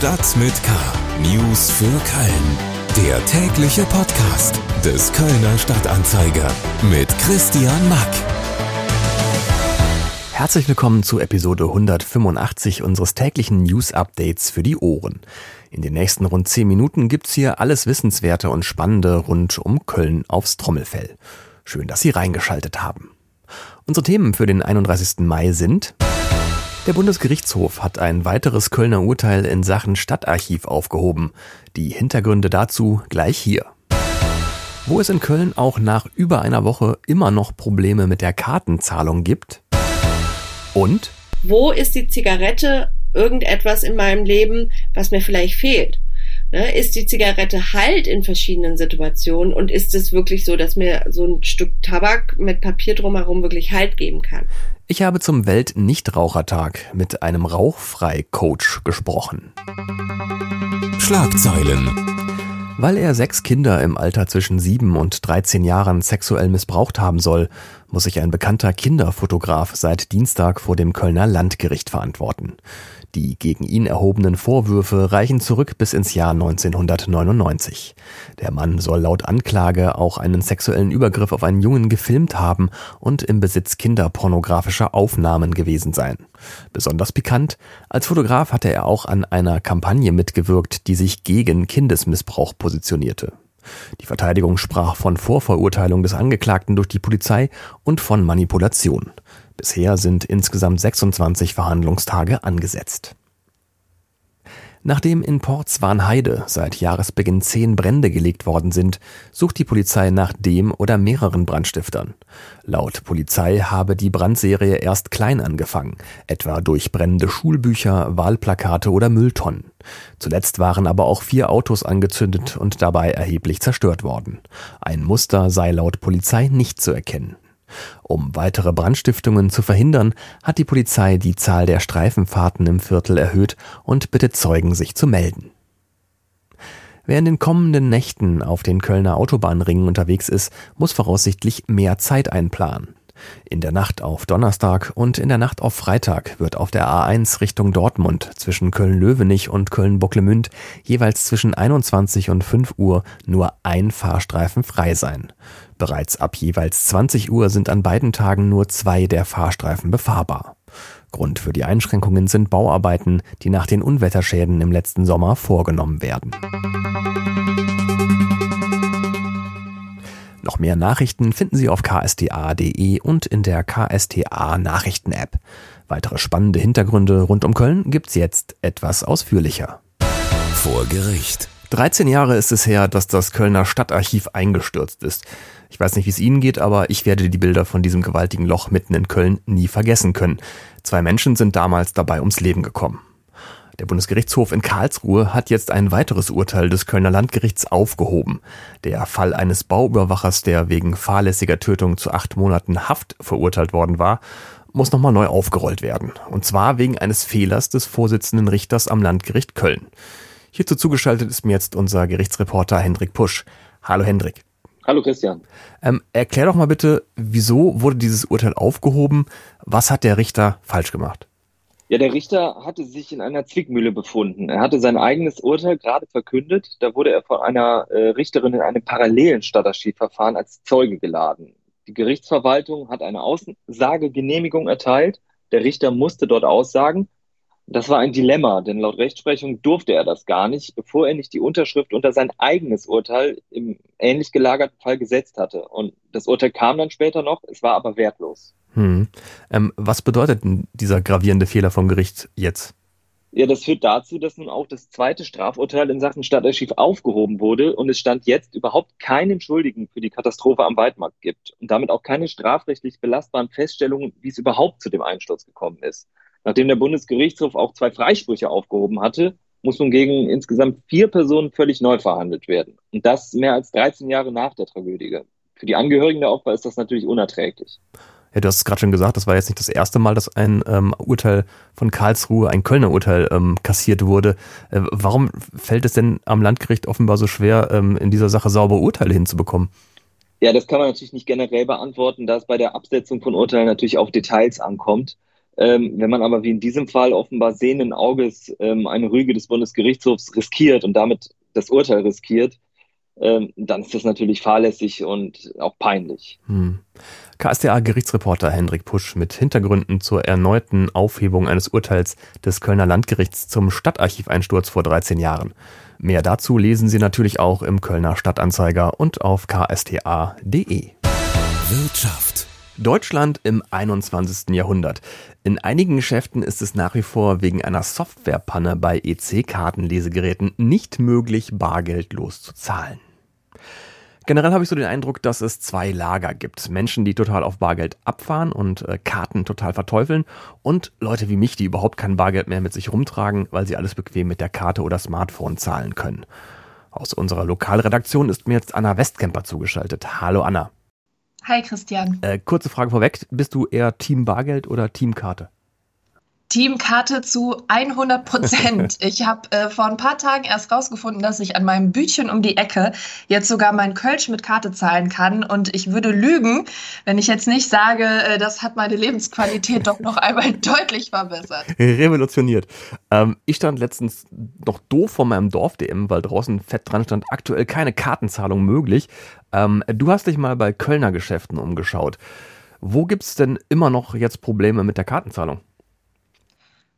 Stadt mit K. News für Köln. Der tägliche Podcast des Kölner Stadtanzeiger mit Christian Mack. Herzlich willkommen zu Episode 185 unseres täglichen News Updates für die Ohren. In den nächsten rund 10 Minuten gibt's hier alles Wissenswerte und Spannende rund um Köln aufs Trommelfell. Schön, dass Sie reingeschaltet haben. Unsere Themen für den 31. Mai sind der Bundesgerichtshof hat ein weiteres Kölner Urteil in Sachen Stadtarchiv aufgehoben. Die Hintergründe dazu gleich hier. Wo es in Köln auch nach über einer Woche immer noch Probleme mit der Kartenzahlung gibt. Und wo ist die Zigarette irgendetwas in meinem Leben, was mir vielleicht fehlt? Ne, ist die Zigarette halt in verschiedenen Situationen und ist es wirklich so, dass mir so ein Stück Tabak mit Papier drumherum wirklich Halt geben kann? Ich habe zum Welt-Nichtrauchertag mit einem Rauchfrei-Coach gesprochen. Schlagzeilen. Weil er sechs Kinder im Alter zwischen sieben und 13 Jahren sexuell missbraucht haben soll, muss sich ein bekannter Kinderfotograf seit Dienstag vor dem Kölner Landgericht verantworten. Die gegen ihn erhobenen Vorwürfe reichen zurück bis ins Jahr 1999. Der Mann soll laut Anklage auch einen sexuellen Übergriff auf einen Jungen gefilmt haben und im Besitz kinderpornografischer Aufnahmen gewesen sein. Besonders pikant, als Fotograf hatte er auch an einer Kampagne mitgewirkt, die sich gegen Kindesmissbrauch positionierte. Die Verteidigung sprach von Vorverurteilung des Angeklagten durch die Polizei und von Manipulation. Bisher sind insgesamt 26 Verhandlungstage angesetzt. Nachdem in Portswarnheide seit Jahresbeginn zehn Brände gelegt worden sind, sucht die Polizei nach dem oder mehreren Brandstiftern. Laut Polizei habe die Brandserie erst klein angefangen, etwa durch brennende Schulbücher, Wahlplakate oder Mülltonnen. Zuletzt waren aber auch vier Autos angezündet und dabei erheblich zerstört worden. Ein Muster sei laut Polizei nicht zu erkennen. Um weitere Brandstiftungen zu verhindern, hat die Polizei die Zahl der Streifenfahrten im Viertel erhöht und bittet Zeugen, sich zu melden. Wer in den kommenden Nächten auf den Kölner Autobahnringen unterwegs ist, muss voraussichtlich mehr Zeit einplanen. In der Nacht auf Donnerstag und in der Nacht auf Freitag wird auf der A1 Richtung Dortmund zwischen Köln-Löwenich und Köln-Bocklemünd jeweils zwischen 21 und 5 Uhr nur ein Fahrstreifen frei sein. Bereits ab jeweils 20 Uhr sind an beiden Tagen nur zwei der Fahrstreifen befahrbar. Grund für die Einschränkungen sind Bauarbeiten, die nach den Unwetterschäden im letzten Sommer vorgenommen werden. Noch mehr Nachrichten finden Sie auf ksta.de und in der KSTA Nachrichten App. Weitere spannende Hintergründe rund um Köln gibt's jetzt etwas ausführlicher. Vor Gericht. 13 Jahre ist es her, dass das Kölner Stadtarchiv eingestürzt ist. Ich weiß nicht, wie es Ihnen geht, aber ich werde die Bilder von diesem gewaltigen Loch mitten in Köln nie vergessen können. Zwei Menschen sind damals dabei ums Leben gekommen. Der Bundesgerichtshof in Karlsruhe hat jetzt ein weiteres Urteil des Kölner Landgerichts aufgehoben. Der Fall eines Bauüberwachers, der wegen fahrlässiger Tötung zu acht Monaten Haft verurteilt worden war, muss nochmal neu aufgerollt werden. Und zwar wegen eines Fehlers des Vorsitzenden Richters am Landgericht Köln. Hierzu zugeschaltet ist mir jetzt unser Gerichtsreporter Hendrik Pusch. Hallo Hendrik. Hallo Christian. Ähm, erklär doch mal bitte, wieso wurde dieses Urteil aufgehoben? Was hat der Richter falsch gemacht? Ja, der Richter hatte sich in einer Zwickmühle befunden. Er hatte sein eigenes Urteil gerade verkündet. Da wurde er von einer äh, Richterin in einem parallelen Stadtarchivverfahren als Zeuge geladen. Die Gerichtsverwaltung hat eine Aussagegenehmigung erteilt. Der Richter musste dort aussagen. Das war ein Dilemma, denn laut Rechtsprechung durfte er das gar nicht, bevor er nicht die Unterschrift unter sein eigenes Urteil im ähnlich gelagerten Fall gesetzt hatte. Und das Urteil kam dann später noch, es war aber wertlos. Hm. Ähm, was bedeutet denn dieser gravierende Fehler vom Gericht jetzt? Ja, das führt dazu, dass nun auch das zweite Strafurteil in Sachen Stadtarchiv aufgehoben wurde und es stand jetzt überhaupt keinen Schuldigen für die Katastrophe am Weidmarkt gibt und damit auch keine strafrechtlich belastbaren Feststellungen, wie es überhaupt zu dem Einsturz gekommen ist. Nachdem der Bundesgerichtshof auch zwei Freisprüche aufgehoben hatte, muss nun gegen insgesamt vier Personen völlig neu verhandelt werden. Und das mehr als 13 Jahre nach der Tragödie. Für die Angehörigen der Opfer ist das natürlich unerträglich. Ja, du hast es gerade schon gesagt, das war jetzt nicht das erste Mal, dass ein ähm, Urteil von Karlsruhe, ein Kölner Urteil, ähm, kassiert wurde. Äh, warum fällt es denn am Landgericht offenbar so schwer, ähm, in dieser Sache saubere Urteile hinzubekommen? Ja, das kann man natürlich nicht generell beantworten, da es bei der Absetzung von Urteilen natürlich auf Details ankommt. Ähm, wenn man aber wie in diesem Fall offenbar sehenden Auges ähm, eine Rüge des Bundesgerichtshofs riskiert und damit das Urteil riskiert, ähm, dann ist das natürlich fahrlässig und auch peinlich. Hm. KSDA-Gerichtsreporter Hendrik Pusch mit Hintergründen zur erneuten Aufhebung eines Urteils des Kölner Landgerichts zum Stadtarchiveinsturz vor 13 Jahren. Mehr dazu lesen Sie natürlich auch im Kölner Stadtanzeiger und auf ksta.de. Wirtschaft Deutschland im 21. Jahrhundert. In einigen Geschäften ist es nach wie vor wegen einer Softwarepanne bei EC-Kartenlesegeräten nicht möglich, bargeldlos zu zahlen. Generell habe ich so den Eindruck, dass es zwei Lager gibt. Menschen, die total auf Bargeld abfahren und äh, Karten total verteufeln und Leute wie mich, die überhaupt kein Bargeld mehr mit sich rumtragen, weil sie alles bequem mit der Karte oder Smartphone zahlen können. Aus unserer Lokalredaktion ist mir jetzt Anna Westkemper zugeschaltet. Hallo Anna. Hi Christian. Äh, kurze Frage vorweg, bist du eher Team Bargeld oder Team Karte? Teamkarte zu 100 Prozent. ich habe äh, vor ein paar Tagen erst rausgefunden, dass ich an meinem Bütchen um die Ecke jetzt sogar mein Kölsch mit Karte zahlen kann. Und ich würde lügen, wenn ich jetzt nicht sage, äh, das hat meine Lebensqualität doch noch einmal deutlich verbessert. Revolutioniert. Ähm, ich stand letztens noch doof vor meinem Dorf-DM, weil draußen fett dran stand, aktuell keine Kartenzahlung möglich. Ähm, du hast dich mal bei Kölner Geschäften umgeschaut. Wo gibt es denn immer noch jetzt Probleme mit der Kartenzahlung?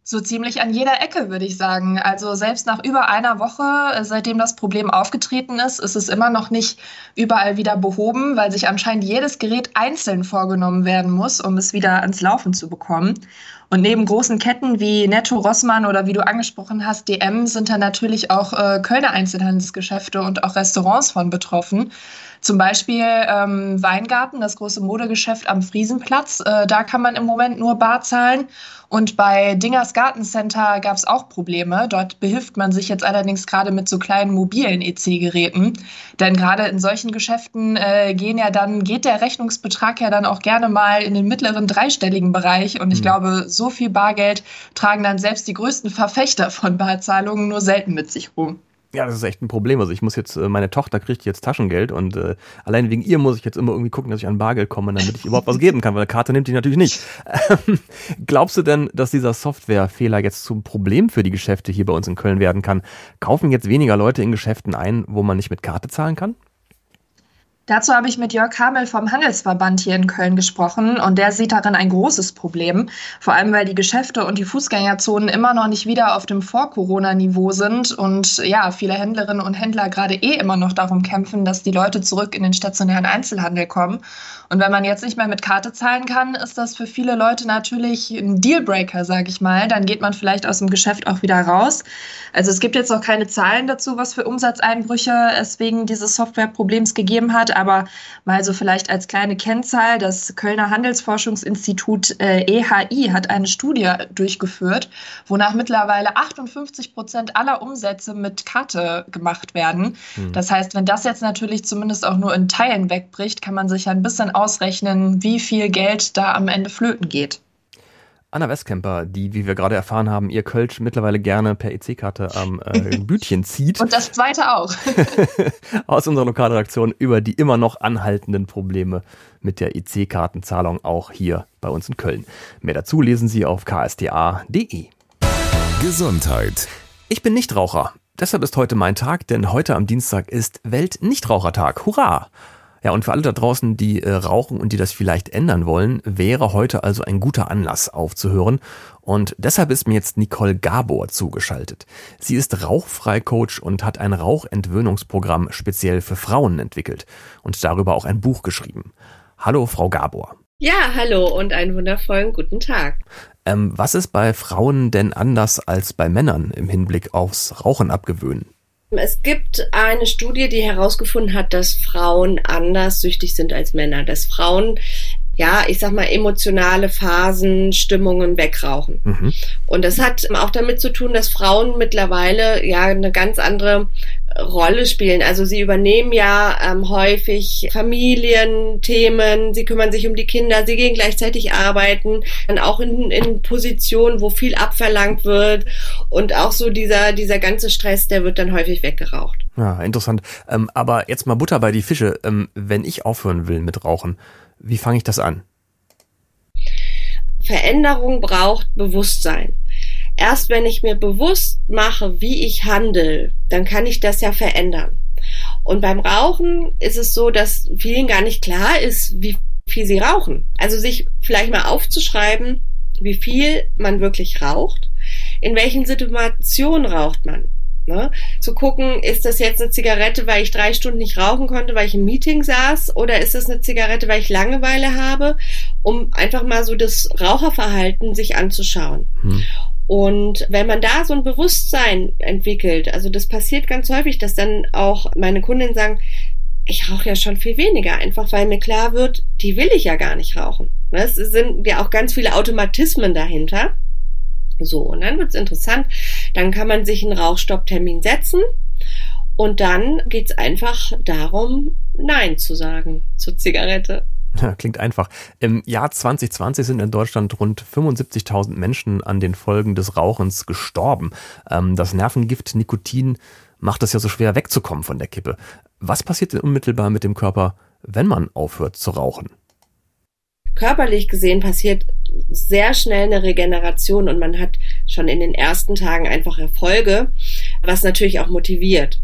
So ziemlich an jeder Ecke, würde ich sagen. Also selbst nach über einer Woche, äh, seitdem das Problem aufgetreten ist, ist es immer noch nicht überall wieder behoben, weil sich anscheinend jedes Gerät einzeln vorgenommen werden muss, um es wieder ans Laufen zu bekommen. Und neben großen Ketten wie Netto, Rossmann oder wie du angesprochen hast, DM, sind da natürlich auch äh, Kölner Einzelhandelsgeschäfte und auch Restaurants von betroffen. Zum Beispiel ähm, Weingarten, das große Modegeschäft am Friesenplatz. Äh, da kann man im Moment nur bar zahlen. Und bei Dingers Gartencenter gab es auch Probleme. Dort behilft man sich jetzt allerdings gerade mit so kleinen mobilen EC-Geräten. Denn gerade in solchen Geschäften äh, gehen ja dann, geht der Rechnungsbetrag ja dann auch gerne mal in den mittleren dreistelligen Bereich. Und ich mhm. glaube, so viel Bargeld tragen dann selbst die größten Verfechter von Barzahlungen nur selten mit sich rum. Ja, das ist echt ein Problem. Also ich muss jetzt, äh, meine Tochter kriegt jetzt Taschengeld und äh, allein wegen ihr muss ich jetzt immer irgendwie gucken, dass ich an Bargeld komme, damit ich überhaupt was geben kann, weil eine Karte nimmt die natürlich nicht. Ähm, glaubst du denn, dass dieser Softwarefehler jetzt zum Problem für die Geschäfte hier bei uns in Köln werden kann? Kaufen jetzt weniger Leute in Geschäften ein, wo man nicht mit Karte zahlen kann? Dazu habe ich mit Jörg Hamel vom Handelsverband hier in Köln gesprochen und der sieht darin ein großes Problem, vor allem weil die Geschäfte und die Fußgängerzonen immer noch nicht wieder auf dem Vor-Corona-Niveau sind und ja, viele Händlerinnen und Händler gerade eh immer noch darum kämpfen, dass die Leute zurück in den stationären Einzelhandel kommen. Und wenn man jetzt nicht mehr mit Karte zahlen kann, ist das für viele Leute natürlich ein Dealbreaker, sage ich mal. Dann geht man vielleicht aus dem Geschäft auch wieder raus. Also es gibt jetzt noch keine Zahlen dazu, was für Umsatzeinbrüche es wegen dieses Softwareproblems gegeben hat aber mal so vielleicht als kleine Kennzahl, das Kölner Handelsforschungsinstitut äh, EHI hat eine Studie durchgeführt, wonach mittlerweile 58 Prozent aller Umsätze mit Karte gemacht werden. Mhm. Das heißt, wenn das jetzt natürlich zumindest auch nur in Teilen wegbricht, kann man sich ja ein bisschen ausrechnen, wie viel Geld da am Ende flöten geht. Anna Westkemper, die, wie wir gerade erfahren haben, ihr Kölsch mittlerweile gerne per EC-Karte am äh, Bütchen zieht. Und das zweite auch. Aus unserer Lokalredaktion über die immer noch anhaltenden Probleme mit der EC-Kartenzahlung auch hier bei uns in Köln. Mehr dazu lesen Sie auf ksta.de. Gesundheit. Ich bin Nichtraucher. Deshalb ist heute mein Tag, denn heute am Dienstag ist Welt-Nichtrauchertag. Hurra! Ja, und für alle da draußen, die äh, rauchen und die das vielleicht ändern wollen, wäre heute also ein guter Anlass aufzuhören. Und deshalb ist mir jetzt Nicole Gabor zugeschaltet. Sie ist Rauchfrei-Coach und hat ein Rauchentwöhnungsprogramm speziell für Frauen entwickelt und darüber auch ein Buch geschrieben. Hallo, Frau Gabor. Ja, hallo und einen wundervollen guten Tag. Ähm, was ist bei Frauen denn anders als bei Männern im Hinblick aufs Rauchen abgewöhnen? Es gibt eine Studie, die herausgefunden hat, dass Frauen anders süchtig sind als Männer, dass Frauen ja, ich sag mal, emotionale Phasen, Stimmungen wegrauchen. Mhm. Und das hat auch damit zu tun, dass Frauen mittlerweile ja eine ganz andere Rolle spielen. Also sie übernehmen ja ähm, häufig Familienthemen, sie kümmern sich um die Kinder, sie gehen gleichzeitig arbeiten, dann auch in, in Positionen, wo viel abverlangt wird und auch so dieser, dieser ganze Stress, der wird dann häufig weggeraucht. Ja, interessant. Ähm, aber jetzt mal Butter bei die Fische. Ähm, wenn ich aufhören will mit Rauchen, wie fange ich das an? Veränderung braucht Bewusstsein. Erst wenn ich mir bewusst mache, wie ich handle, dann kann ich das ja verändern. Und beim Rauchen ist es so, dass vielen gar nicht klar ist, wie viel sie rauchen. Also sich vielleicht mal aufzuschreiben, wie viel man wirklich raucht, in welchen Situationen raucht man. Ne? Zu gucken, ist das jetzt eine Zigarette, weil ich drei Stunden nicht rauchen konnte, weil ich im Meeting saß, oder ist das eine Zigarette, weil ich Langeweile habe, um einfach mal so das Raucherverhalten sich anzuschauen. Hm. Und wenn man da so ein Bewusstsein entwickelt, also das passiert ganz häufig, dass dann auch meine Kundinnen sagen, ich rauche ja schon viel weniger, einfach weil mir klar wird, die will ich ja gar nicht rauchen. Es sind ja auch ganz viele Automatismen dahinter. So, und dann wird's interessant. Dann kann man sich einen Rauchstopptermin setzen und dann geht's einfach darum, Nein zu sagen zur Zigarette. Klingt einfach. Im Jahr 2020 sind in Deutschland rund 75.000 Menschen an den Folgen des Rauchens gestorben. Ähm, das Nervengift Nikotin macht es ja so schwer wegzukommen von der Kippe. Was passiert denn unmittelbar mit dem Körper, wenn man aufhört zu rauchen? Körperlich gesehen passiert sehr schnell eine Regeneration und man hat schon in den ersten Tagen einfach Erfolge, was natürlich auch motiviert.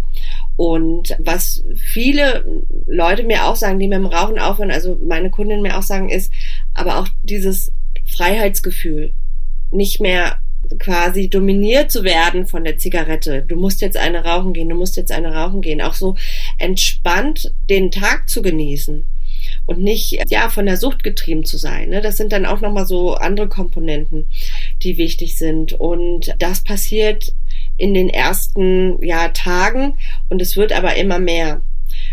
Und was viele Leute mir auch sagen, die mit dem Rauchen aufhören, also meine Kundinnen mir auch sagen, ist aber auch dieses Freiheitsgefühl, nicht mehr quasi dominiert zu werden von der Zigarette. Du musst jetzt eine rauchen gehen, du musst jetzt eine rauchen gehen. Auch so entspannt den Tag zu genießen und nicht ja von der Sucht getrieben zu sein. Ne? Das sind dann auch nochmal so andere Komponenten, die wichtig sind. Und das passiert in den ersten ja, Tagen und es wird aber immer mehr.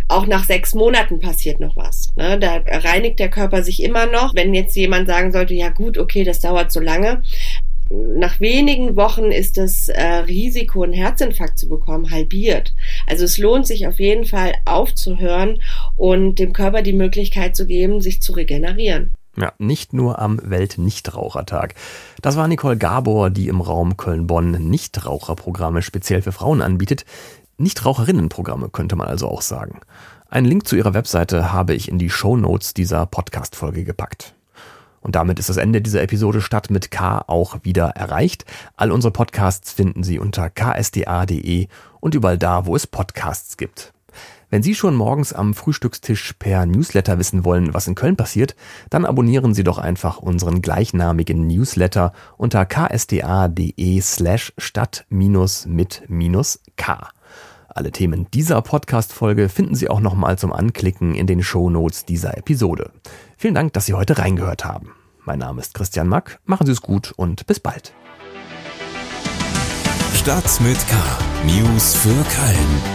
Auch nach sechs Monaten passiert noch was. Ne? Da reinigt der Körper sich immer noch. Wenn jetzt jemand sagen sollte, ja gut, okay, das dauert so lange. Nach wenigen Wochen ist das äh, Risiko, einen Herzinfarkt zu bekommen, halbiert. Also es lohnt sich auf jeden Fall aufzuhören und dem Körper die Möglichkeit zu geben, sich zu regenerieren. Ja, nicht nur am Weltnichtrauchertag. Das war Nicole Gabor, die im Raum Köln-Bonn Nichtraucherprogramme speziell für Frauen anbietet. Nichtraucherinnenprogramme könnte man also auch sagen. Einen Link zu ihrer Webseite habe ich in die Show Notes dieser Podcast-Folge gepackt. Und damit ist das Ende dieser Episode Stadt mit K auch wieder erreicht. All unsere Podcasts finden Sie unter ksda.de und überall da, wo es Podcasts gibt. Wenn Sie schon morgens am Frühstückstisch per Newsletter wissen wollen, was in Köln passiert, dann abonnieren Sie doch einfach unseren gleichnamigen Newsletter unter ksda.de slash stadt-mit-k. Alle Themen dieser Podcast-Folge finden Sie auch nochmal zum Anklicken in den Show Notes dieser Episode. Vielen Dank, dass Sie heute reingehört haben. Mein Name ist Christian Mack. Machen Sie es gut und bis bald. Stadt mit K. News für Köln.